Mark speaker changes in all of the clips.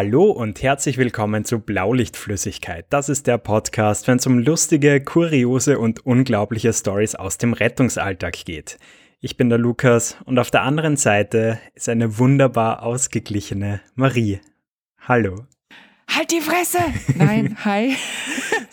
Speaker 1: Hallo und herzlich willkommen zu Blaulichtflüssigkeit. Das ist der Podcast, wenn es um lustige, kuriose und unglaubliche Stories aus dem Rettungsalltag geht. Ich bin der Lukas und auf der anderen Seite ist eine wunderbar ausgeglichene Marie. Hallo.
Speaker 2: Halt die Fresse! Nein, hi.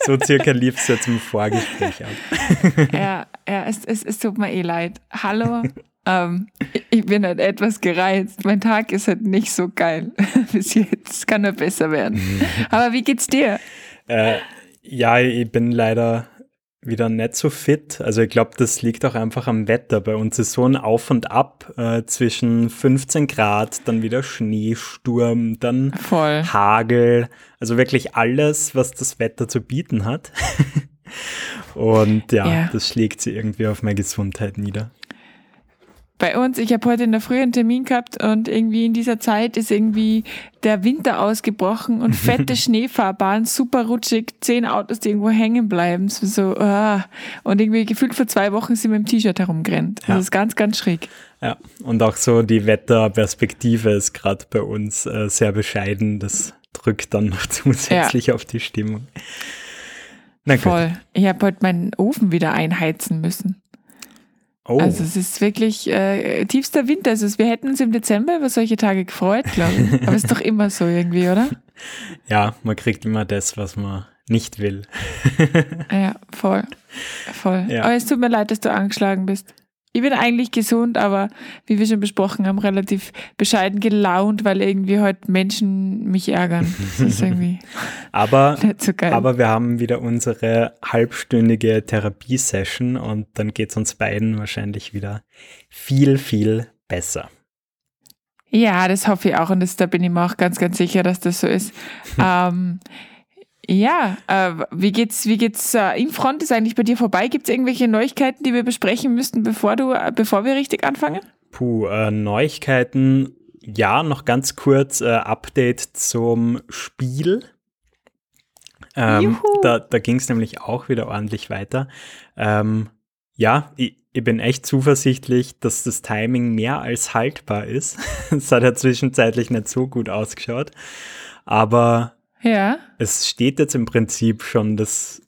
Speaker 1: so circa lief es jetzt im Vorgespräch ab.
Speaker 2: ja, ja es, es, es tut mir eh leid. Hallo ähm, ich bin halt etwas gereizt. Mein Tag ist halt nicht so geil bis jetzt. Kann nur besser werden. Aber wie geht's dir?
Speaker 1: Äh, ja, ich bin leider wieder nicht so fit. Also ich glaube, das liegt auch einfach am Wetter. Bei uns ist so ein Auf und Ab äh, zwischen 15 Grad, dann wieder Schneesturm, dann
Speaker 2: Voll.
Speaker 1: Hagel. Also wirklich alles, was das Wetter zu bieten hat. und ja, ja, das schlägt sie irgendwie auf meine Gesundheit nieder
Speaker 2: bei uns, ich habe heute in der Früh einen Termin gehabt und irgendwie in dieser Zeit ist irgendwie der Winter ausgebrochen und fette Schneefahrbahn, super rutschig, zehn Autos, die irgendwo hängen bleiben. So, ah. Und irgendwie gefühlt vor zwei Wochen sind wir im T-Shirt herumgerannt. Ja. Das ist ganz, ganz schräg.
Speaker 1: Ja, und auch so die Wetterperspektive ist gerade bei uns äh, sehr bescheiden. Das drückt dann noch zusätzlich ja. auf die Stimmung.
Speaker 2: Voll. Ich habe heute meinen Ofen wieder einheizen müssen. Oh. Also es ist wirklich äh, tiefster Winter. Also wir hätten uns im Dezember über solche Tage gefreut, glaube ich. Aber es ist doch immer so irgendwie, oder?
Speaker 1: Ja, man kriegt immer das, was man nicht will.
Speaker 2: ja, voll. Voll. Ja. Aber es tut mir leid, dass du angeschlagen bist. Ich bin eigentlich gesund, aber wie wir schon besprochen haben, relativ bescheiden gelaunt, weil irgendwie heute Menschen mich ärgern. Das ist irgendwie
Speaker 1: aber, nicht so geil. Aber wir haben wieder unsere halbstündige Therapiesession und dann geht es uns beiden wahrscheinlich wieder viel, viel besser.
Speaker 2: Ja, das hoffe ich auch und das, da bin ich mir auch ganz, ganz sicher, dass das so ist. ähm, ja, äh, wie geht's, wie geht's äh, im Front ist eigentlich bei dir vorbei? Gibt es irgendwelche Neuigkeiten, die wir besprechen müssten, bevor du, äh, bevor wir richtig anfangen?
Speaker 1: Puh, äh, Neuigkeiten, ja, noch ganz kurz äh, Update zum Spiel. Ähm, da da ging es nämlich auch wieder ordentlich weiter. Ähm, ja, ich, ich bin echt zuversichtlich, dass das Timing mehr als haltbar ist. Es hat ja zwischenzeitlich nicht so gut ausgeschaut. Aber
Speaker 2: ja.
Speaker 1: Es steht jetzt im Prinzip schon das,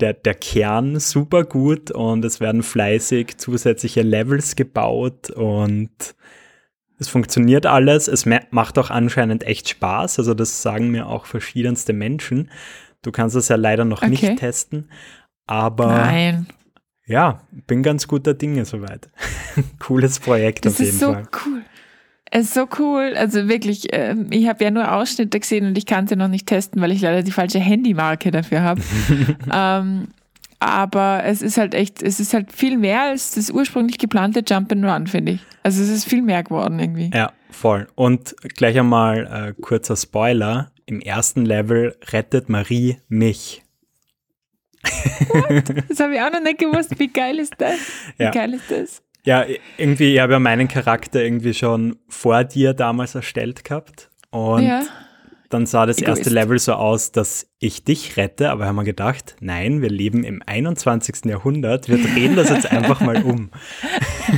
Speaker 1: der, der Kern super gut und es werden fleißig zusätzliche Levels gebaut und es funktioniert alles. Es macht auch anscheinend echt Spaß. Also das sagen mir auch verschiedenste Menschen. Du kannst es ja leider noch okay. nicht testen, aber
Speaker 2: Nein.
Speaker 1: ja, bin ganz guter Dinge soweit. Cooles Projekt
Speaker 2: das
Speaker 1: auf jeden
Speaker 2: Fall. Das ist so cool. Es ist so cool. Also wirklich, äh, ich habe ja nur Ausschnitte gesehen und ich kann sie noch nicht testen, weil ich leider die falsche Handymarke dafür habe. ähm, aber es ist halt echt, es ist halt viel mehr als das ursprünglich geplante Jump and Run, finde ich. Also es ist viel mehr geworden irgendwie.
Speaker 1: Ja, voll. Und gleich einmal äh, kurzer Spoiler. Im ersten Level rettet Marie mich.
Speaker 2: What? Das habe ich auch noch nicht gewusst. Wie geil ist das? Wie ja. geil ist das?
Speaker 1: Ja, irgendwie, ich habe ja meinen Charakter irgendwie schon vor dir damals erstellt gehabt. Und ja. dann sah das Egoist. erste Level so aus, dass ich dich rette, aber haben wir gedacht, nein, wir leben im 21. Jahrhundert, wir drehen das jetzt einfach mal um.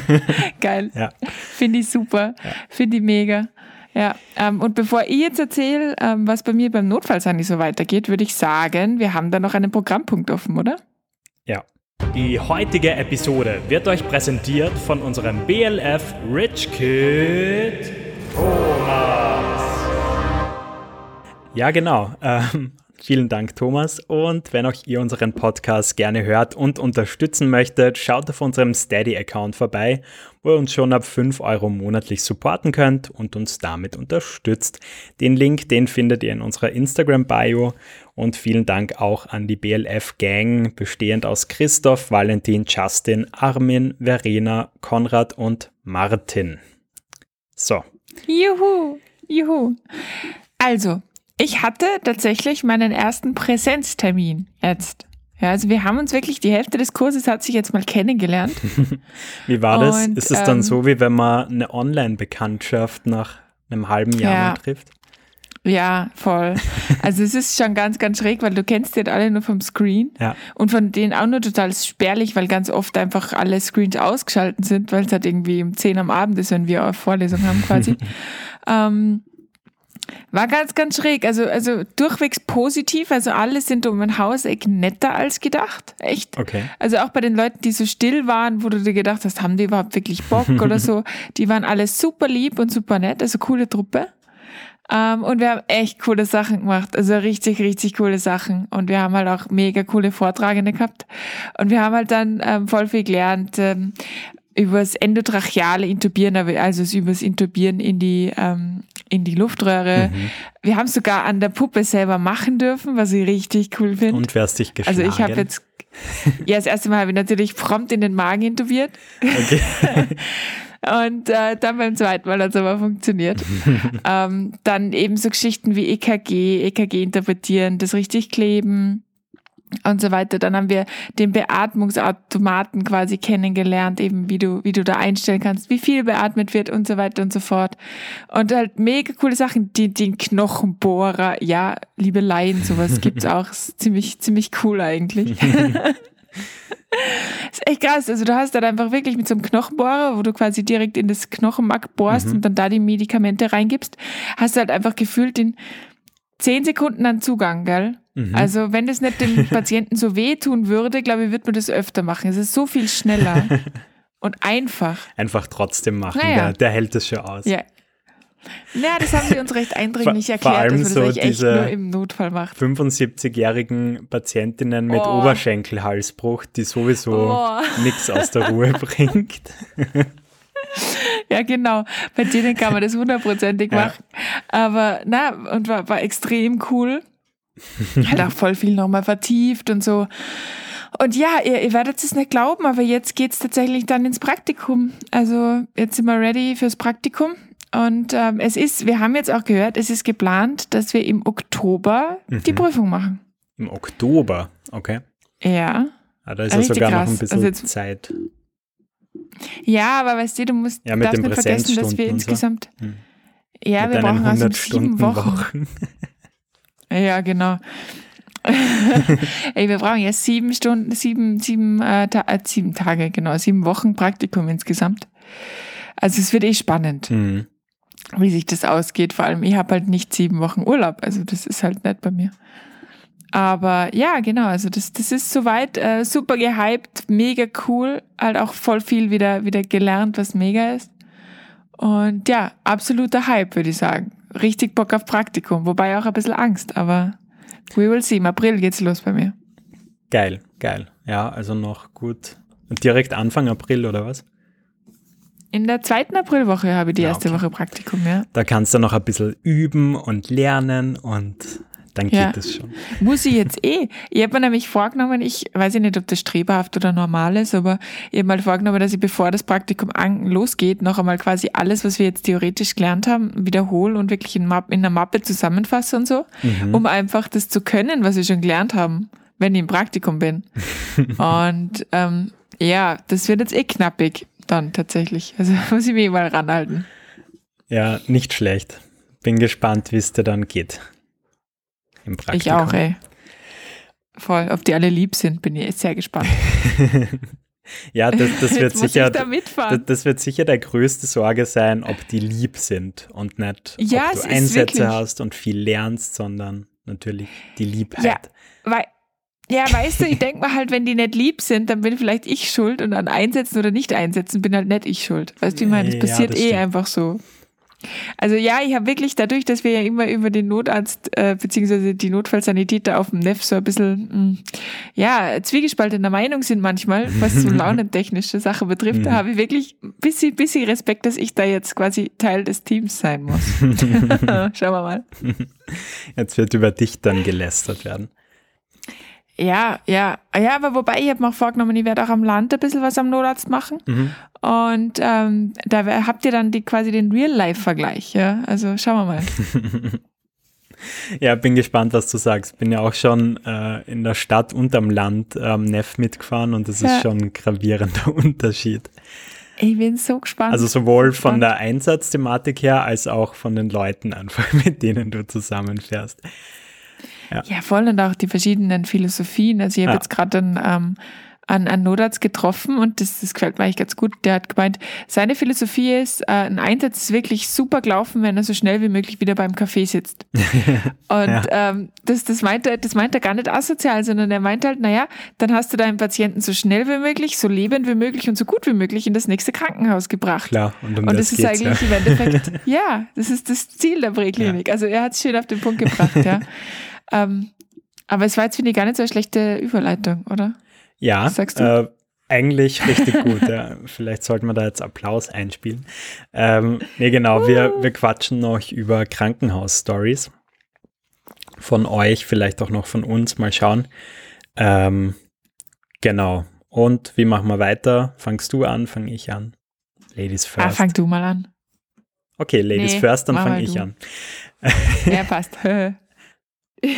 Speaker 2: Geil. Ja. Finde ich super. Ja. Finde ich mega. Ja, ähm, und bevor ich jetzt erzähle, ähm, was bei mir beim Notfallsani so weitergeht, würde ich sagen, wir haben da noch einen Programmpunkt offen, oder?
Speaker 1: Ja. Die heutige Episode wird euch präsentiert von unserem BLF Rich Kid Thomas. Ja, genau. Ähm, vielen Dank, Thomas. Und wenn auch ihr unseren Podcast gerne hört und unterstützen möchtet, schaut auf unserem Steady-Account vorbei, wo ihr uns schon ab 5 Euro monatlich supporten könnt und uns damit unterstützt. Den Link, den findet ihr in unserer Instagram-Bio und vielen Dank auch an die BLF-Gang, bestehend aus Christoph, Valentin, Justin, Armin, Verena, Konrad und Martin. So.
Speaker 2: Juhu, juhu. Also, ich hatte tatsächlich meinen ersten Präsenztermin jetzt. Ja, also wir haben uns wirklich, die Hälfte des Kurses hat sich jetzt mal kennengelernt.
Speaker 1: wie war das? Und, Ist es dann ähm, so, wie wenn man eine Online-Bekanntschaft nach einem halben Jahr ja, trifft?
Speaker 2: Ja, voll. Also es ist schon ganz, ganz schräg, weil du kennst die halt alle nur vom Screen
Speaker 1: ja.
Speaker 2: und von denen auch nur total spärlich, weil ganz oft einfach alle Screens ausgeschalten sind, weil es halt irgendwie um 10 am Abend ist, wenn wir Vorlesung haben quasi. ähm, War ganz, ganz schräg. Also, also durchwegs positiv. Also alle sind um ein Hauseck netter als gedacht. Echt.
Speaker 1: Okay.
Speaker 2: Also auch bei den Leuten, die so still waren, wo du dir gedacht hast, haben die überhaupt wirklich Bock oder so. Die waren alle super lieb und super nett. Also coole Truppe. Ähm, und wir haben echt coole Sachen gemacht. Also richtig, richtig coole Sachen. Und wir haben halt auch mega coole Vortragende gehabt. Und wir haben halt dann ähm, voll viel gelernt. Ähm, übers endotracheale Intubieren, also übers Intubieren in die, ähm, in die Luftröhre. Mhm. Wir haben sogar an der Puppe selber machen dürfen, was ich richtig cool finde.
Speaker 1: Und wer hast dich geschlagen?
Speaker 2: Also ich habe jetzt, ja, das erste Mal habe ich natürlich prompt in den Magen intubiert. Okay. Und äh, dann beim zweiten Mal hat es aber funktioniert. ähm, dann eben so Geschichten wie EKG, EKG interpretieren, das richtig kleben und so weiter. Dann haben wir den Beatmungsautomaten quasi kennengelernt, eben wie du, wie du da einstellen kannst, wie viel beatmet wird und so weiter und so fort. Und halt mega coole Sachen, die, den Knochenbohrer, ja, liebe Laien, sowas gibt's auch, ist ziemlich, ziemlich cool eigentlich. ist echt krass. Also du hast dann einfach wirklich mit so einem Knochenbohrer, wo du quasi direkt in das Knochenmark bohrst mhm. und dann da die Medikamente reingibst, hast du halt einfach gefühlt in zehn Sekunden an Zugang, gell? Mhm. Also wenn das nicht dem Patienten so wehtun würde, glaube ich, wird man das öfter machen. Es ist so viel schneller und einfach.
Speaker 1: Einfach trotzdem machen, naja. der, der hält es schon aus.
Speaker 2: Ja, naja, das haben sie uns recht eindringlich erklärt, vor allem dass man das so echt nur im Notfall macht.
Speaker 1: 75-jährigen Patientinnen mit oh. Oberschenkelhalsbruch, die sowieso oh. nichts aus der Ruhe bringt.
Speaker 2: Ja, genau. Bei denen kann man das hundertprozentig ja. machen. Aber na, und war, war extrem cool. Hat auch voll viel nochmal vertieft und so. Und ja, ihr, ihr werdet es nicht glauben, aber jetzt geht es tatsächlich dann ins Praktikum. Also jetzt sind wir ready fürs Praktikum. Und ähm, es ist, wir haben jetzt auch gehört, es ist geplant, dass wir im Oktober mhm. die Prüfung machen.
Speaker 1: Im Oktober, okay.
Speaker 2: Ja.
Speaker 1: Ah, da ist ja sogar krass. noch ein bisschen also Zeit.
Speaker 2: Ja, aber weißt du, du musst
Speaker 1: ja, darfst nicht vergessen, dass wir
Speaker 2: insgesamt. So. Hm. Ja, mit wir brauchen also sieben Wochen. Wochen. ja, genau. Ey, wir brauchen ja sieben Stunden, sieben, sieben, äh, ta äh, sieben Tage, genau, sieben Wochen Praktikum insgesamt. Also es wird eh spannend. Mhm wie sich das ausgeht. Vor allem, ich habe halt nicht sieben Wochen Urlaub. Also das ist halt nett bei mir. Aber ja, genau, also das, das ist soweit äh, super gehypt, mega cool, halt auch voll viel wieder, wieder gelernt, was mega ist. Und ja, absoluter Hype, würde ich sagen. Richtig Bock auf Praktikum, wobei auch ein bisschen Angst, aber we will see. Im April geht's los bei mir.
Speaker 1: Geil, geil. Ja, also noch gut. Direkt Anfang April oder was?
Speaker 2: In der zweiten Aprilwoche habe ich die ja, erste okay. Woche Praktikum, ja.
Speaker 1: Da kannst du noch ein bisschen üben und lernen und dann geht es schon.
Speaker 2: Muss ich jetzt eh. Ich habe mir nämlich vorgenommen, ich weiß nicht, ob das streberhaft oder normal ist, aber ich habe mal vorgenommen, dass ich bevor das Praktikum losgeht, noch einmal quasi alles, was wir jetzt theoretisch gelernt haben, wiederhole und wirklich in, Map, in einer Mappe zusammenfasse und so, mhm. um einfach das zu können, was wir schon gelernt haben, wenn ich im Praktikum bin. und ähm, ja, das wird jetzt eh knappig dann tatsächlich. Also muss ich mich mal ranhalten.
Speaker 1: Ja, nicht schlecht. Bin gespannt, wie es dir dann geht.
Speaker 2: Im Praktikum. Ich auch, ey. Voll. Ob die alle lieb sind, bin ich sehr gespannt.
Speaker 1: ja, das, das wird sicher, da das, das, wird sicher der größte Sorge sein, ob die lieb sind und nicht, ja, ob du Einsätze hast und viel lernst, sondern natürlich die Liebheit.
Speaker 2: Ja, weil ja, weißt du, ich denke mal halt, wenn die nicht lieb sind, dann bin vielleicht ich schuld und an Einsetzen oder nicht einsetzen bin halt nicht ich schuld. Weißt du, ich meine, das passiert ja, eh stimmt. einfach so. Also ja, ich habe wirklich dadurch, dass wir ja immer über den Notarzt äh, beziehungsweise die Notfallsanitäter auf dem NEF so ein bisschen mh, hm, ja zwiegespaltener Meinung sind manchmal, was so launentechnische Sache betrifft, da mhm. habe ich wirklich ein bisschen, bisschen Respekt, dass ich da jetzt quasi Teil des Teams sein muss. Schauen wir mal.
Speaker 1: Jetzt wird über dich dann gelästert werden.
Speaker 2: Ja, ja. Ja, aber wobei, ich habe mir auch vorgenommen, ich werde auch am Land ein bisschen was am Notarzt machen. Mhm. Und ähm, da habt ihr dann die, quasi den Real-Life-Vergleich. Ja? Also schauen wir mal.
Speaker 1: ja, bin gespannt, was du sagst. Bin ja auch schon äh, in der Stadt und am Land ähm, Neff mitgefahren und das ja. ist schon ein gravierender Unterschied.
Speaker 2: Ich bin so gespannt.
Speaker 1: Also sowohl so von der Einsatzthematik her als auch von den Leuten einfach, mit denen du zusammenfährst.
Speaker 2: Ja. ja, voll und auch die verschiedenen Philosophien. Also ich habe ja. jetzt gerade einen, ähm, einen, einen Notarzt getroffen und das, das gefällt mir eigentlich ganz gut. Der hat gemeint, seine Philosophie ist, äh, ein Einsatz ist wirklich super gelaufen, wenn er so schnell wie möglich wieder beim Café sitzt. und ja. ähm, das, das, meint er, das meint er gar nicht asozial, sondern er meint halt, naja, dann hast du deinen Patienten so schnell wie möglich, so lebend wie möglich und so gut wie möglich in das nächste Krankenhaus gebracht.
Speaker 1: Klar,
Speaker 2: und, um und das, das ist eigentlich ja. im Endeffekt, ja, das ist das Ziel der Präklinik. Ja. Also er hat es schön auf den Punkt gebracht, ja. ähm, aber es war jetzt, finde ich, gar nicht so eine schlechte Überleitung, oder?
Speaker 1: Ja, sagst du? Äh, eigentlich richtig gut. ja. Vielleicht sollten wir da jetzt Applaus einspielen. Ähm, nee, genau, wir, wir quatschen noch über Krankenhaus-Stories. Von euch, vielleicht auch noch von uns, mal schauen. Ähm, genau. Und wie machen wir weiter? Fangst du an, fange ich an? Ladies ah, first.
Speaker 2: Ah, fang du mal an.
Speaker 1: Okay, Ladies nee, first, dann fange ich du. an.
Speaker 2: Ja, passt.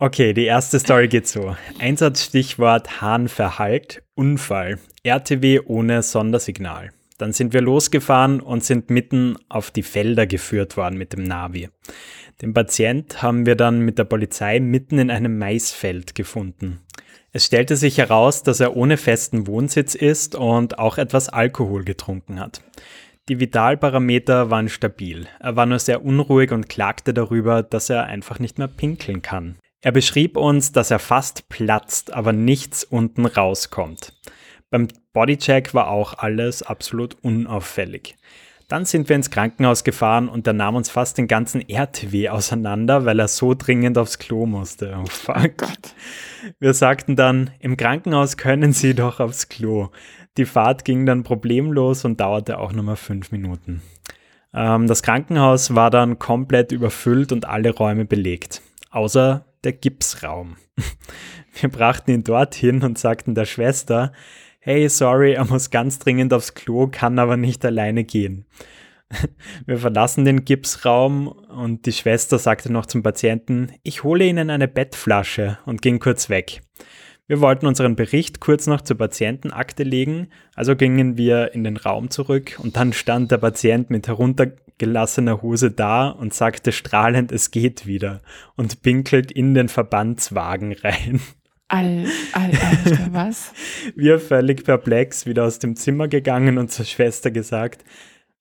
Speaker 1: Okay, die erste Story geht so. Einsatzstichwort Hahn verhallt, Unfall, RTW ohne Sondersignal. Dann sind wir losgefahren und sind mitten auf die Felder geführt worden mit dem Navi. Den Patient haben wir dann mit der Polizei mitten in einem Maisfeld gefunden. Es stellte sich heraus, dass er ohne festen Wohnsitz ist und auch etwas Alkohol getrunken hat. Die Vitalparameter waren stabil. Er war nur sehr unruhig und klagte darüber, dass er einfach nicht mehr pinkeln kann. Er beschrieb uns, dass er fast platzt, aber nichts unten rauskommt. Beim Bodycheck war auch alles absolut unauffällig. Dann sind wir ins Krankenhaus gefahren und er nahm uns fast den ganzen RTW auseinander, weil er so dringend aufs Klo musste. Oh fuck. Oh wir sagten dann, im Krankenhaus können Sie doch aufs Klo. Die Fahrt ging dann problemlos und dauerte auch nur mal fünf Minuten. Ähm, das Krankenhaus war dann komplett überfüllt und alle Räume belegt. Außer der Gipsraum. Wir brachten ihn dorthin und sagten der Schwester, hey, sorry, er muss ganz dringend aufs Klo, kann aber nicht alleine gehen. Wir verlassen den Gipsraum und die Schwester sagte noch zum Patienten, ich hole Ihnen eine Bettflasche und ging kurz weg. Wir wollten unseren Bericht kurz noch zur Patientenakte legen, also gingen wir in den Raum zurück und dann stand der Patient mit heruntergelassener Hose da und sagte strahlend, es geht wieder und pinkelt in den Verbandswagen rein.
Speaker 2: All, all, Alter, was?
Speaker 1: Wir völlig perplex wieder aus dem Zimmer gegangen und zur Schwester gesagt,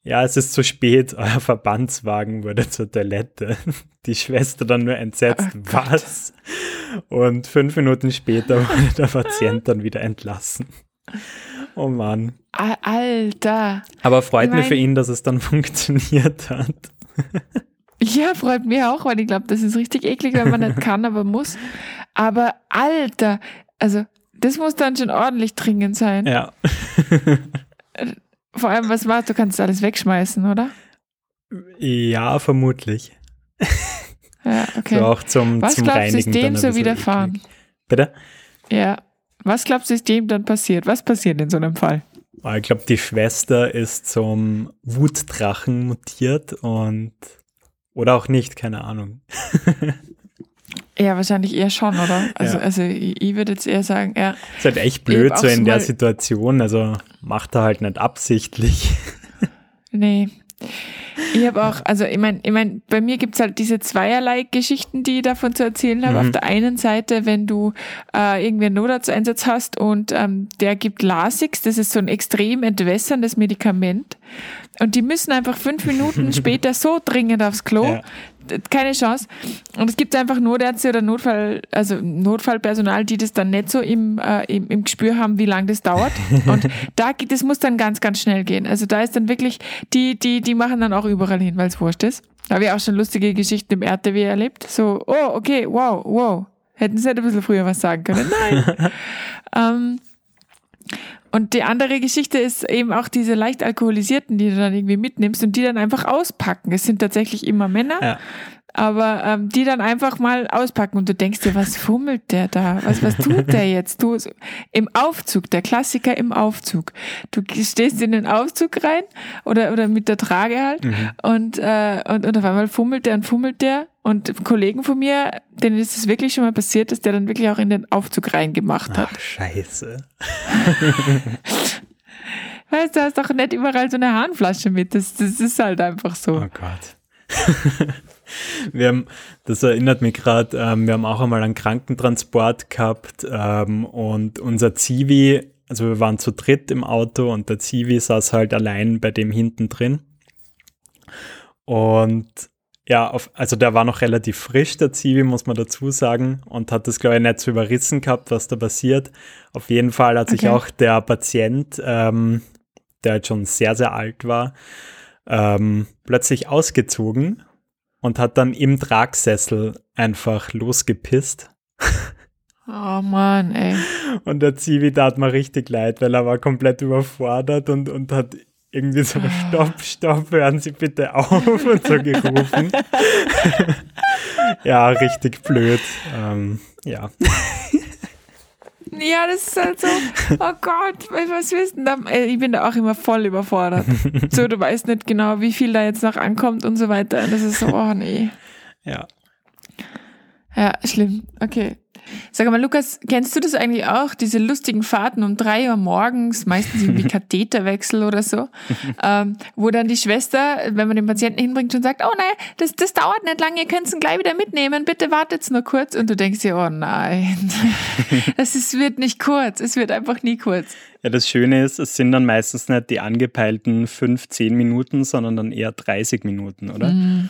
Speaker 1: ja, es ist zu spät, euer Verbandswagen wurde zur Toilette. Die Schwester dann nur entsetzt, oh was? Und fünf Minuten später wurde der Patient dann wieder entlassen. Oh Mann.
Speaker 2: Alter.
Speaker 1: Aber freut ich mein, mich für ihn, dass es dann funktioniert hat.
Speaker 2: Ja, freut mich auch, weil ich glaube, das ist richtig eklig, wenn man nicht kann, aber muss. Aber Alter, also das muss dann schon ordentlich dringend sein.
Speaker 1: Ja.
Speaker 2: Vor allem, was machst du? kannst alles wegschmeißen, oder?
Speaker 1: Ja, vermutlich.
Speaker 2: Ja, okay.
Speaker 1: So auch zum,
Speaker 2: was
Speaker 1: zum
Speaker 2: glaubst
Speaker 1: Reinigen.
Speaker 2: Was ist dem so widerfahren? Eklig.
Speaker 1: Bitte?
Speaker 2: Ja. Was glaubst du, ist dem dann passiert? Was passiert in so einem Fall?
Speaker 1: Ah, ich glaube, die Schwester ist zum Wutdrachen mutiert und oder auch nicht, keine Ahnung.
Speaker 2: Ja, wahrscheinlich eher schon, oder? Also, ja. also ich, ich würde jetzt eher sagen, ja.
Speaker 1: Ist halt echt blöd, so in der Situation. Also macht er halt nicht absichtlich.
Speaker 2: Nee. Ich habe auch, also ich meine, ich mein, bei mir gibt's halt diese zweierlei Geschichten, die ich davon zu erzählen habe. Mhm. Auf der einen Seite, wenn du äh, irgendwie einen Notarzteinsatz hast und ähm, der gibt Lasix, das ist so ein extrem entwässerndes Medikament. Und die müssen einfach fünf Minuten später so dringend aufs Klo, ja keine Chance. Und es gibt einfach Notärzte oder Notfall, also Notfallpersonal, die das dann nicht so im, äh, im, im Gespür haben, wie lange das dauert. Und da geht, das muss dann ganz, ganz schnell gehen. Also da ist dann wirklich, die, die, die machen dann auch überall hin, weil es wurscht ist. Da habe ich auch schon lustige Geschichten im RTW erlebt. So, oh, okay, wow, wow. Hätten sie halt ein bisschen früher was sagen können. Nein. ähm, und die andere Geschichte ist eben auch diese leicht alkoholisierten, die du dann irgendwie mitnimmst und die dann einfach auspacken. Es sind tatsächlich immer Männer, ja. Aber ähm, die dann einfach mal auspacken und du denkst dir, was fummelt der da? Was, was tut der jetzt? Du im Aufzug, der Klassiker im Aufzug. Du stehst in den Aufzug rein oder, oder mit der Trage halt mhm. und, äh, und, und auf einmal fummelt der und fummelt der und Kollegen von mir, denen ist es wirklich schon mal passiert, dass der dann wirklich auch in den Aufzug reingemacht hat.
Speaker 1: Ach, scheiße.
Speaker 2: weißt du, hast doch nicht überall so eine Harnflasche mit. Das, das ist halt einfach so.
Speaker 1: Oh Gott. Wir haben, das erinnert mich gerade, ähm, wir haben auch einmal einen Krankentransport gehabt ähm, und unser Zivi, also wir waren zu dritt im Auto und der Zivi saß halt allein bei dem hinten drin. Und ja, auf, also der war noch relativ frisch, der Zivi, muss man dazu sagen, und hat das, glaube ich, nicht so überrissen gehabt, was da passiert. Auf jeden Fall hat okay. sich auch der Patient, ähm, der halt schon sehr, sehr alt war, ähm, plötzlich ausgezogen und hat dann im Tragsessel einfach losgepisst.
Speaker 2: Oh Mann, ey.
Speaker 1: Und der Zivi tat mir richtig leid, weil er war komplett überfordert und, und hat irgendwie so, ah. stopp, stopp, hören Sie bitte auf und so gerufen. ja, richtig blöd. Ähm, ja.
Speaker 2: Ja, das ist halt so, oh Gott, was willst du da? Ich bin da auch immer voll überfordert. So, du weißt nicht genau, wie viel da jetzt noch ankommt und so weiter. Und das ist so, oh nee.
Speaker 1: Ja.
Speaker 2: Ja, schlimm. Okay. Sag mal, Lukas, kennst du das eigentlich auch? Diese lustigen Fahrten um drei Uhr morgens, meistens irgendwie Katheterwechsel oder so, ähm, wo dann die Schwester, wenn man den Patienten hinbringt, schon sagt, oh nein, das, das dauert nicht lange, ihr könnt ihn gleich wieder mitnehmen, bitte wartet nur kurz. Und du denkst dir, oh nein, es ist, wird nicht kurz, es wird einfach nie kurz.
Speaker 1: Ja, das Schöne ist, es sind dann meistens nicht die angepeilten fünf, zehn Minuten, sondern dann eher 30 Minuten, oder? Mm.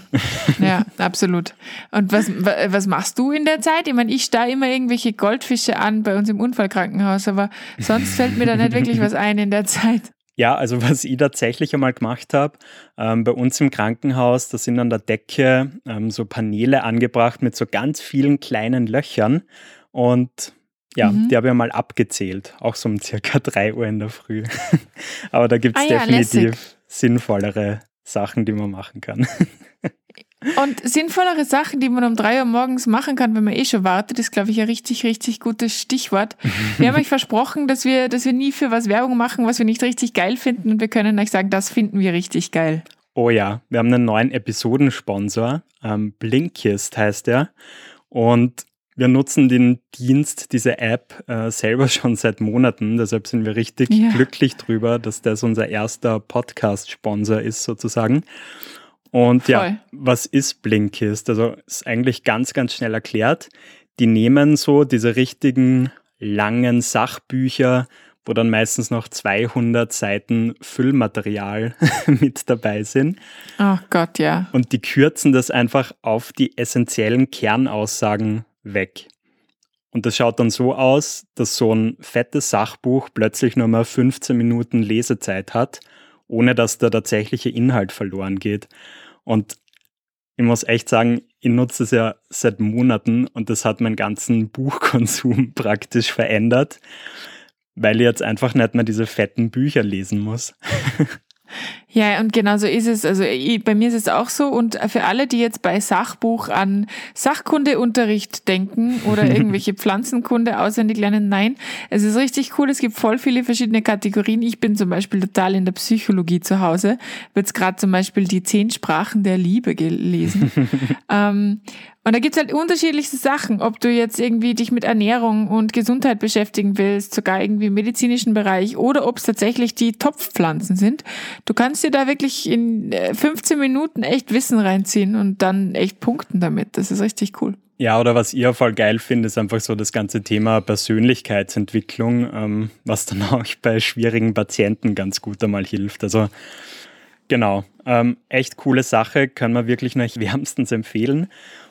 Speaker 2: Ja, absolut. Und was, was machst du in der Zeit? Ich meine, ich starre immer irgendwelche Goldfische an bei uns im Unfallkrankenhaus, aber sonst fällt mir da nicht wirklich was ein in der Zeit.
Speaker 1: Ja, also was ich tatsächlich einmal gemacht habe, ähm, bei uns im Krankenhaus, da sind an der Decke ähm, so Paneele angebracht mit so ganz vielen kleinen Löchern. Und ja, mhm. die habe ich mal abgezählt, auch so um circa 3 Uhr in der Früh. Aber da gibt es ah, ja, definitiv lässig. sinnvollere Sachen, die man machen kann.
Speaker 2: Und sinnvollere Sachen, die man um 3 Uhr morgens machen kann, wenn man eh schon wartet, ist, glaube ich, ein richtig, richtig gutes Stichwort. Wir haben euch versprochen, dass wir, dass wir nie für was Werbung machen, was wir nicht richtig geil finden. Und wir können euch sagen, das finden wir richtig geil.
Speaker 1: Oh ja, wir haben einen neuen Episodensponsor. Ähm, Blinkist heißt er. Und wir nutzen den Dienst, diese App, äh, selber schon seit Monaten. Deshalb sind wir richtig ja. glücklich drüber, dass das unser erster Podcast-Sponsor ist, sozusagen. Und Voll. ja, was ist Blinkist? Also ist eigentlich ganz, ganz schnell erklärt. Die nehmen so diese richtigen langen Sachbücher, wo dann meistens noch 200 Seiten Füllmaterial mit dabei sind.
Speaker 2: Ach oh Gott, ja.
Speaker 1: Und die kürzen das einfach auf die essentiellen Kernaussagen weg. Und das schaut dann so aus, dass so ein fettes Sachbuch plötzlich nur mal 15 Minuten Lesezeit hat, ohne dass der tatsächliche Inhalt verloren geht. Und ich muss echt sagen, ich nutze es ja seit Monaten und das hat meinen ganzen Buchkonsum praktisch verändert, weil ich jetzt einfach nicht mehr diese fetten Bücher lesen muss.
Speaker 2: Ja, und genau so ist es. Also bei mir ist es auch so. Und für alle, die jetzt bei Sachbuch an Sachkundeunterricht denken oder irgendwelche Pflanzenkunde auswendig lernen, nein, es ist richtig cool. Es gibt voll viele verschiedene Kategorien. Ich bin zum Beispiel total in der Psychologie zu Hause. Wird gerade zum Beispiel die zehn Sprachen der Liebe gelesen. ähm, und da gibt's halt unterschiedlichste Sachen, ob du jetzt irgendwie dich mit Ernährung und Gesundheit beschäftigen willst, sogar irgendwie im medizinischen Bereich oder ob es tatsächlich die Topfpflanzen sind. Du kannst dir da wirklich in 15 äh, Minuten echt Wissen reinziehen und dann echt punkten damit. Das ist richtig cool.
Speaker 1: Ja, oder was ihr voll geil findet, ist einfach so das ganze Thema Persönlichkeitsentwicklung, ähm, was dann auch bei schwierigen Patienten ganz gut einmal hilft. Also genau, ähm, echt coole Sache, kann man wirklich noch wärmstens empfehlen.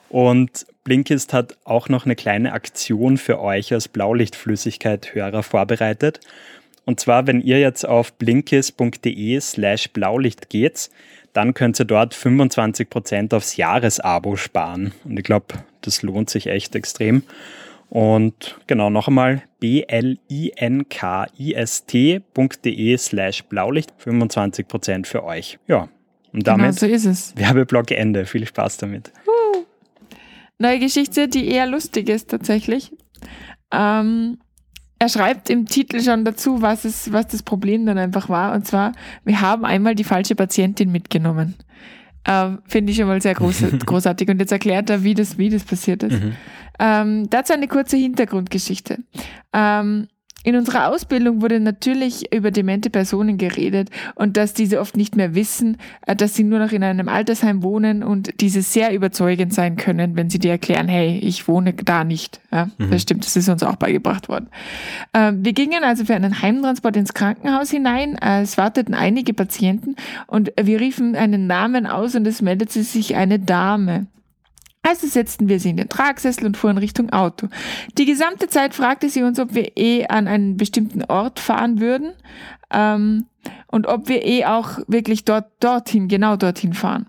Speaker 1: Und Blinkist hat auch noch eine kleine Aktion für euch als Blaulichtflüssigkeit-Hörer vorbereitet. Und zwar, wenn ihr jetzt auf blinkist.de slash Blaulicht geht, dann könnt ihr dort 25% aufs Jahresabo sparen. Und ich glaube, das lohnt sich echt extrem. Und genau, noch einmal blinkist.de slash Blaulicht, 25% für euch. Ja, und damit
Speaker 2: genau so ist es.
Speaker 1: Werbeblock Ende. Viel Spaß damit.
Speaker 2: Neue Geschichte, die eher lustig ist tatsächlich. Ähm, er schreibt im Titel schon dazu, was, es, was das Problem dann einfach war. Und zwar, wir haben einmal die falsche Patientin mitgenommen. Ähm, Finde ich schon mal sehr groß, großartig. Und jetzt erklärt er, wie das, wie das passiert ist. Mhm. Ähm, dazu eine kurze Hintergrundgeschichte. Ähm, in unserer Ausbildung wurde natürlich über demente Personen geredet und dass diese oft nicht mehr wissen, äh, dass sie nur noch in einem Altersheim wohnen und diese sehr überzeugend sein können, wenn sie dir erklären, hey, ich wohne da nicht. Ja, mhm. Das stimmt, das ist uns auch beigebracht worden. Ähm, wir gingen also für einen Heimtransport ins Krankenhaus hinein. Äh, es warteten einige Patienten und wir riefen einen Namen aus und es meldete sich eine Dame. Also setzten wir sie in den Tragsessel und fuhren Richtung Auto. Die gesamte Zeit fragte sie uns, ob wir eh an einen bestimmten Ort fahren würden ähm, und ob wir eh auch wirklich dort, dorthin, genau dorthin fahren.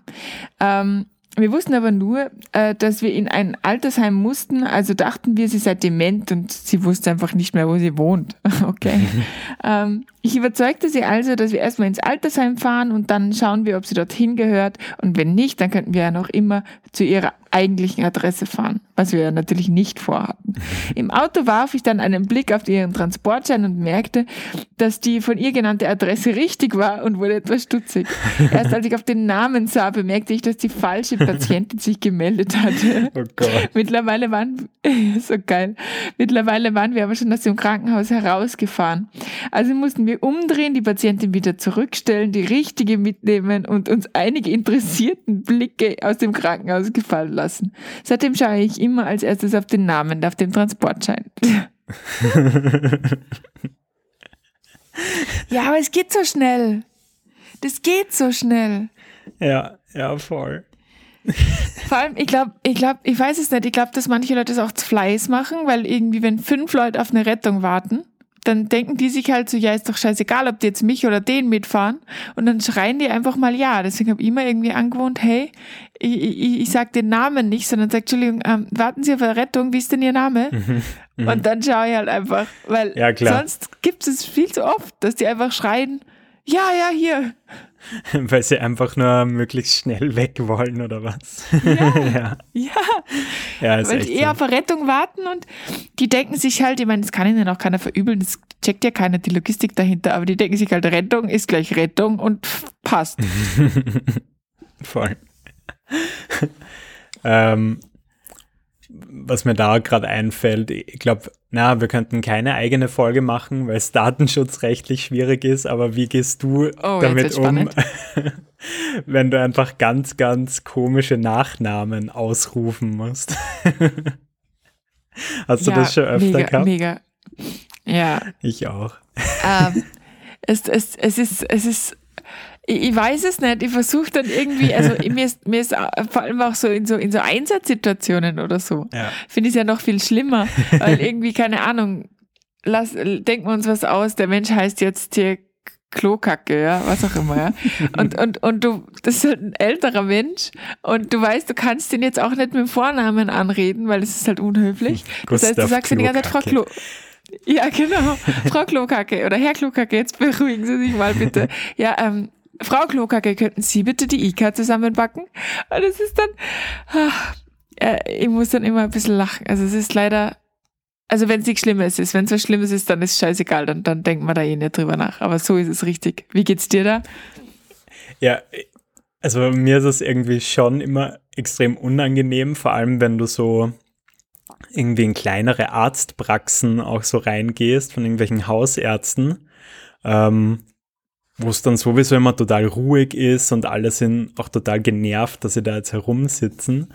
Speaker 2: Ähm, wir wussten aber nur, äh, dass wir in ein Altersheim mussten, also dachten wir, sie sei dement und sie wusste einfach nicht mehr, wo sie wohnt. okay. ähm, ich überzeugte sie also, dass wir erstmal ins Altersheim fahren und dann schauen wir, ob sie dorthin gehört. Und wenn nicht, dann könnten wir ja noch immer zu ihrer eigentlichen Adresse fahren, was wir ja natürlich nicht vorhatten. Im Auto warf ich dann einen Blick auf ihren Transportschein und merkte, dass die von ihr genannte Adresse richtig war und wurde etwas stutzig. Erst als ich auf den Namen sah, bemerkte ich, dass die falsche Patientin sich gemeldet hatte. Oh Gott. Mittlerweile waren, so geil, mittlerweile waren wir aber schon aus dem Krankenhaus herausgefahren. Also mussten wir umdrehen, die Patientin wieder zurückstellen, die richtige mitnehmen und uns einige interessierten Blicke aus dem Krankenhaus gefallen lassen. Seitdem schaue ich immer als erstes auf den Namen auf dem Transportschein. ja, aber es geht so schnell. Das geht so schnell.
Speaker 1: Ja, ja, voll.
Speaker 2: Vor allem, ich glaube, ich glaube, ich weiß es nicht, ich glaube, dass manche Leute es auch zu Fleiß machen, weil irgendwie, wenn fünf Leute auf eine Rettung warten, dann denken die sich halt so, ja, ist doch scheißegal, ob die jetzt mich oder den mitfahren. Und dann schreien die einfach mal ja. Deswegen habe ich immer irgendwie angewohnt, hey, ich, ich, ich sage den Namen nicht, sondern sage, Entschuldigung, ähm, warten Sie auf eine Rettung, wie ist denn Ihr Name? Mhm. Mhm. Und dann schaue ich halt einfach, weil ja, sonst gibt es viel zu oft, dass die einfach schreien, ja, ja, hier.
Speaker 1: Weil sie einfach nur möglichst schnell weg wollen oder was?
Speaker 2: Ja. ja. ja. ja Weil die eher so. auf Rettung warten und die denken sich halt, ich meine, das kann ihnen auch keiner verübeln, das checkt ja keiner die Logistik dahinter, aber die denken sich halt, Rettung ist gleich Rettung und passt.
Speaker 1: Voll. ähm, was mir da gerade einfällt, ich glaube, na, wir könnten keine eigene Folge machen, weil es datenschutzrechtlich schwierig ist, aber wie gehst du oh, damit um, wenn du einfach ganz, ganz komische Nachnamen ausrufen musst? Hast du ja, das schon öfter
Speaker 2: mega,
Speaker 1: gehabt?
Speaker 2: Mega. Ja.
Speaker 1: Ich auch.
Speaker 2: Ähm, es, es, es, ist, es ist ich, ich weiß es nicht. Ich versuche dann irgendwie, also mir ist, mir ist vor allem auch so in so, in so Einsatzsituationen oder so, ja. finde ich es ja noch viel schlimmer, weil irgendwie, keine Ahnung, lass, denken wir uns was aus, der Mensch heißt jetzt hier Klokacke, ja, was auch immer, ja. Und, und, und du, das ist halt ein älterer Mensch und du weißt, du kannst den jetzt auch nicht mit dem Vornamen anreden, weil das ist halt unhöflich. Das heißt, du sagst dir die ganze Zeit Frau Klo. Ja, genau. Frau Klokacke oder Herr Klokacke, jetzt beruhigen Sie sich mal bitte. Ja, ähm, Frau Klokacke, könnten Sie bitte die IKA zusammenbacken? Und es ist dann, ach, äh, ich muss dann immer ein bisschen lachen. Also es ist leider, also wenn es nichts Schlimmes ist, wenn es was Schlimmes ist, dann ist es scheißegal, dann, dann denkt man da eh nicht drüber nach. Aber so ist es richtig. Wie geht's dir da?
Speaker 1: Ja, also mir ist es irgendwie schon immer extrem unangenehm, vor allem wenn du so irgendwie in kleinere Arztpraxen auch so reingehst von irgendwelchen Hausärzten. Ähm, wo es dann sowieso immer total ruhig ist und alle sind auch total genervt, dass sie da jetzt herumsitzen.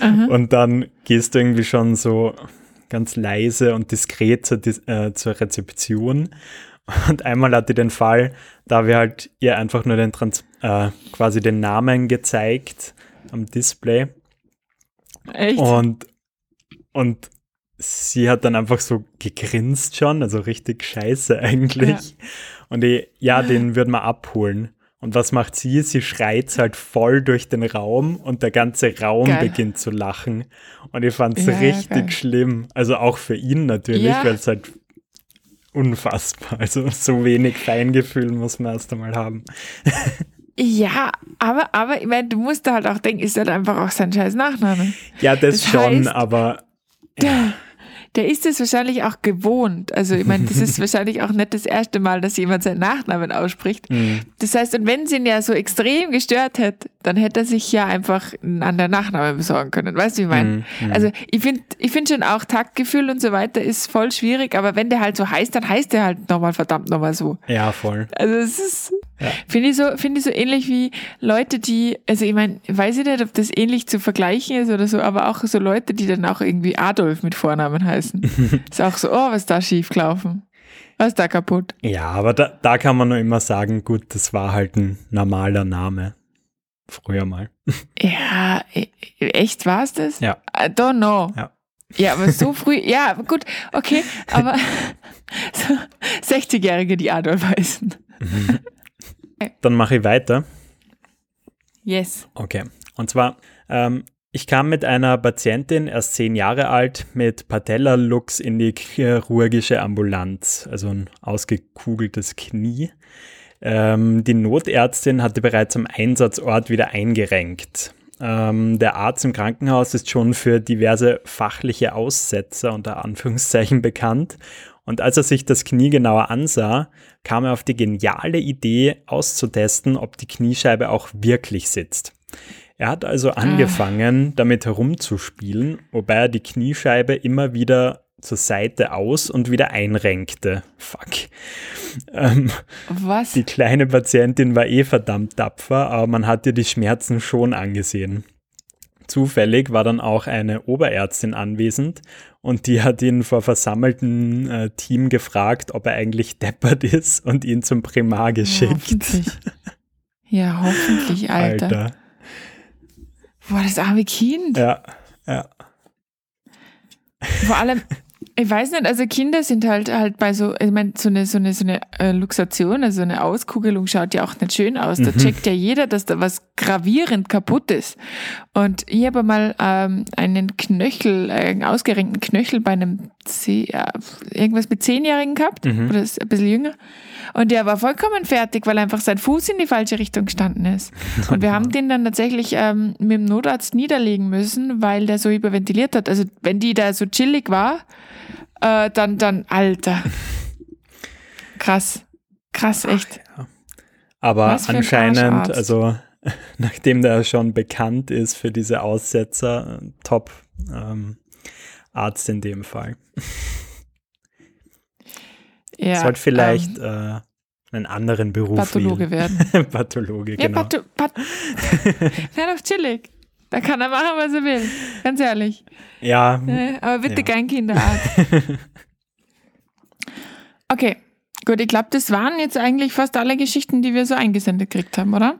Speaker 1: Aha. Und dann gehst du irgendwie schon so ganz leise und diskret zur, äh, zur Rezeption. Und einmal hatte ich den Fall, da wir halt ihr einfach nur den Trans äh, quasi den Namen gezeigt am Display.
Speaker 2: Echt?
Speaker 1: Und, und sie hat dann einfach so gegrinst schon, also richtig scheiße eigentlich. Ja. Und ich, ja, den würden wir abholen. Und was macht sie? Sie schreit halt voll durch den Raum und der ganze Raum geil. beginnt zu lachen. Und ich fand es ja, richtig ja, schlimm. Also auch für ihn natürlich, ja. weil es halt unfassbar. Also so wenig Feingefühl muss man erst einmal haben.
Speaker 2: Ja, aber, aber ich meine, du musst da halt auch denken, ist halt einfach auch sein scheiß Nachname.
Speaker 1: Ja, das, das schon, heißt, aber.
Speaker 2: Ja der ist es wahrscheinlich auch gewohnt. Also ich meine, das ist wahrscheinlich auch nicht das erste Mal, dass jemand seinen Nachnamen ausspricht.
Speaker 1: Mhm.
Speaker 2: Das heißt, und wenn sie ihn ja so extrem gestört hätte, dann hätte er sich ja einfach einen anderen Nachnamen besorgen können. Weißt du, wie ich meine?
Speaker 1: Mhm.
Speaker 2: Also ich finde ich find schon auch Taktgefühl und so weiter ist voll schwierig, aber wenn der halt so heißt, dann heißt der halt nochmal verdammt nochmal so.
Speaker 1: Ja, voll.
Speaker 2: Also es ist,
Speaker 1: Ja.
Speaker 2: finde ich, so, finde ich so ähnlich wie Leute, die, also ich meine, weiß ich nicht, ob das ähnlich zu vergleichen ist oder so, aber auch so Leute, die dann auch irgendwie Adolf mit Vornamen heißen. ist auch so, oh, was ist da schief gelaufen? Was ist da kaputt?
Speaker 1: Ja, aber da, da kann man nur immer sagen, gut, das war halt ein normaler Name. Früher mal.
Speaker 2: Ja, e- echt war es das?
Speaker 1: Ja.
Speaker 2: I don't know.
Speaker 1: Ja.
Speaker 2: Ja, aber so früh, ja, gut, okay, aber so 60-Jährige, die Adolf heißen.
Speaker 1: Dann mache ich weiter.
Speaker 2: Yes.
Speaker 1: Okay. Und zwar, ähm, ich kam mit einer Patientin, erst zehn Jahre alt, mit Patella-Lux in die chirurgische Ambulanz, also ein ausgekugeltes Knie. Ähm, die Notärztin hatte bereits am Einsatzort wieder eingerenkt. Ähm, der Arzt im Krankenhaus ist schon für diverse fachliche Aussetzer unter Anführungszeichen bekannt. Und als er sich das Knie genauer ansah, kam er auf die geniale Idee auszutesten, ob die Kniescheibe auch wirklich sitzt. Er hat also angefangen, damit herumzuspielen, wobei er die Kniescheibe immer wieder zur Seite aus und wieder einrenkte. Fuck. Ähm,
Speaker 2: Was?
Speaker 1: die kleine Patientin war eh verdammt tapfer, aber man hat ihr die Schmerzen schon angesehen. Zufällig war dann auch eine Oberärztin anwesend und die hat ihn vor versammeltem äh, Team gefragt, ob er eigentlich deppert ist und ihn zum Primar
Speaker 2: Ja,
Speaker 1: geschickt.
Speaker 2: hoffentlich. Ja, hoffentlich, Alter.
Speaker 1: Alter.
Speaker 2: Boah, das arme Kind.
Speaker 1: Ja, ja.
Speaker 2: Vor allem, ich weiß nicht, also Kinder sind halt halt bei so, ich meine, so eine, so eine, so eine äh, Luxation, also eine Auskugelung schaut ja auch nicht schön aus. Da checkt ja jeder, dass da was gravierend kaputt ist. Und ich habe mal ähm, einen Knöchel, äh, einen ausgerenkten Knöchel bei einem Zeh, ja, irgendwas mit Zehnjährigen gehabt, oder ist ein bisschen jünger. Und der war vollkommen fertig, weil einfach sein Fuß in die falsche Richtung gestanden ist. Und wir haben den dann tatsächlich ähm, mit dem Notarzt niederlegen müssen, weil der so hyperventiliert hat. Also wenn die da so chillig war, äh, dann, dann, Alter. Krass. Krass, echt.
Speaker 1: Aber
Speaker 2: Was für ein
Speaker 1: anscheinend, also nachdem der schon bekannt ist für diese Aussetzer, äh, top ähm, Arzt in dem Fall.
Speaker 2: Ja,
Speaker 1: Sollte vielleicht
Speaker 2: ähm,
Speaker 1: äh, einen anderen Beruf
Speaker 2: Pathologe
Speaker 1: wählen.
Speaker 2: werden.
Speaker 1: Pathologe,
Speaker 2: Ja,
Speaker 1: genau.
Speaker 2: Patho Pat Wäre doch chillig. Da kann er machen, was er will. Ganz ehrlich.
Speaker 1: ja,
Speaker 2: Äh, Aber bitte
Speaker 1: Ja.
Speaker 2: kein Kinderarzt. Okay, gut. Ich glaube, das waren jetzt eigentlich fast alle Geschichten, die wir so eingesendet gekriegt haben, oder?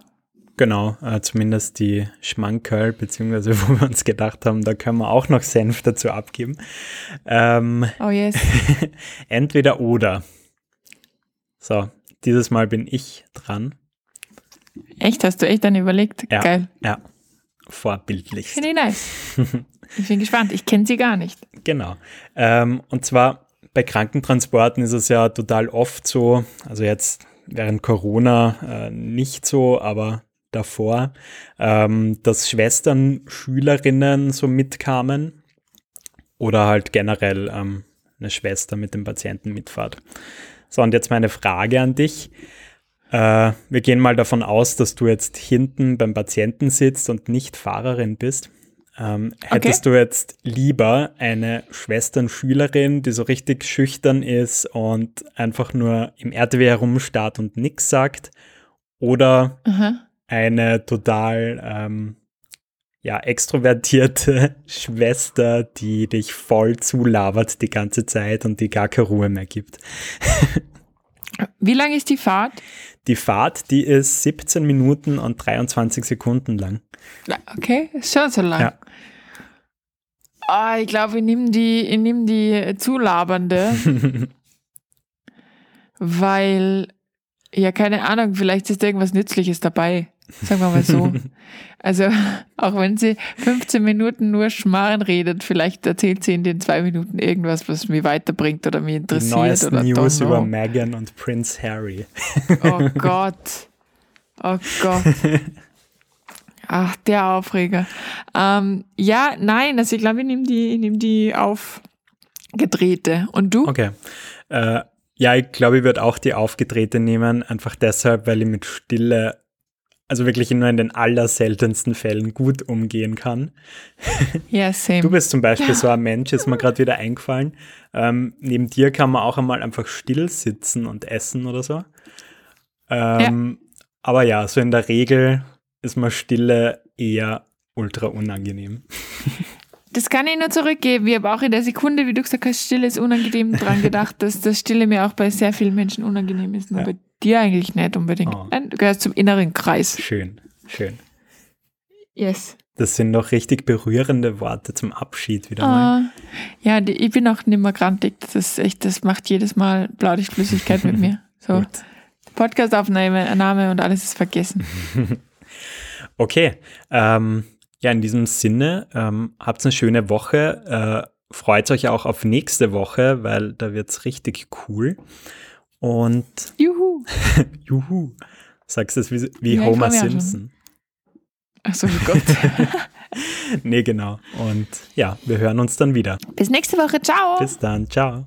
Speaker 1: Genau. Äh, zumindest die Schmankerl, beziehungsweise wo wir uns gedacht haben, da können wir auch noch Senf dazu abgeben. Ähm,
Speaker 2: Oh yes.
Speaker 1: entweder oder. So, dieses Mal bin ich dran.
Speaker 2: Echt? Hast du echt dann überlegt?
Speaker 1: Ja.
Speaker 2: Geil.
Speaker 1: Ja, vorbildlich.
Speaker 2: Finde ich nice. Ich bin gespannt. Ich kenne sie gar nicht.
Speaker 1: Genau. Ähm, und zwar bei Krankentransporten ist es ja total oft so, also jetzt während Corona äh, nicht so, aber davor, ähm, dass Schwestern, Schülerinnen so mitkamen oder halt generell ähm, eine Schwester mit dem Patienten mitfahrt. So, und jetzt meine Frage an dich. Äh, wir gehen mal davon aus, dass du jetzt hinten beim Patienten sitzt und nicht Fahrerin bist. Ähm, hättest du jetzt lieber eine Schwesternschülerin, die so richtig schüchtern ist und einfach nur im RTW herumstarrt und nichts sagt, oder
Speaker 2: Aha.
Speaker 1: Eine total ähm, ja, extrovertierte Schwester, die dich voll zulabert die ganze Zeit und die gar keine Ruhe mehr gibt.
Speaker 2: Wie lang ist die Fahrt?
Speaker 1: Die Fahrt, die ist 17 Minuten und 23 Sekunden lang.
Speaker 2: Okay, ist schon so lang.
Speaker 1: Ja.
Speaker 2: Ah, ich glaube, ich nehme die, ich nehm die Zulabernde, weil, ja, keine Ahnung, vielleicht ist da irgendwas Nützliches dabei. Sagen wir mal so. Also, auch wenn sie 15 Minuten nur Schmarren redet, vielleicht erzählt sie in den zwei Minuten irgendwas, was mich weiterbringt oder mich
Speaker 1: Die
Speaker 2: interessiert.
Speaker 1: neuesten
Speaker 2: oder
Speaker 1: News über. Meghan und Prince Harry.
Speaker 2: Oh Gott. Oh Gott. Ach, der Aufreger. Ähm, ja, nein, also ich glaube, ich nehme die, ich nehm die auf, Gedrehte. Und du?
Speaker 1: Okay. Äh, ja, ich glaube, ich würde auch die aufgedrehte nehmen, einfach deshalb, weil ich mit Stille, also wirklich nur in den allerseltensten Fällen gut umgehen kann.
Speaker 2: Ja, same.
Speaker 1: Du bist zum Beispiel
Speaker 2: Ja.
Speaker 1: so ein Mensch, ist mir gerade wieder eingefallen. Ähm, neben dir kann man auch einmal einfach still sitzen und essen oder so. Ähm, Aber ja, so in der Regel ist mir Stille eher ultra unangenehm.
Speaker 2: Das kann ich nur zurückgeben. Ich habe auch in der Sekunde, wie du gesagt hast, Stille ist unangenehm, dran gedacht, dass das Stille mir auch bei sehr vielen Menschen unangenehm ist. Nur
Speaker 1: Ja.
Speaker 2: bei dir eigentlich nicht unbedingt.
Speaker 1: Oh.
Speaker 2: Nein, du gehörst zum inneren Kreis.
Speaker 1: Schön, schön.
Speaker 2: Yes.
Speaker 1: Das sind noch richtig berührende Worte zum Abschied wieder mal.
Speaker 2: Ah, ja, die, ich bin auch nicht mehr grantig. Das ist echt, das macht jedes Mal Blaulichtflüssigkeit mit mir. So,
Speaker 1: Gut.
Speaker 2: Podcastaufnahme Name und alles ist vergessen.
Speaker 1: Okay, ähm, ja, in diesem Sinne, ähm, habt eine schöne Woche. Äh, freut euch auch auf nächste Woche, weil da wird es richtig cool. Und
Speaker 2: Juhu.
Speaker 1: juhu, sagst du es wie, wie
Speaker 2: Ja,
Speaker 1: Homer. Simpson.
Speaker 2: Achso, oh Gott.
Speaker 1: Nee, genau. Und ja, wir hören uns dann wieder.
Speaker 2: Bis nächste Woche. Ciao.
Speaker 1: Bis dann, ciao.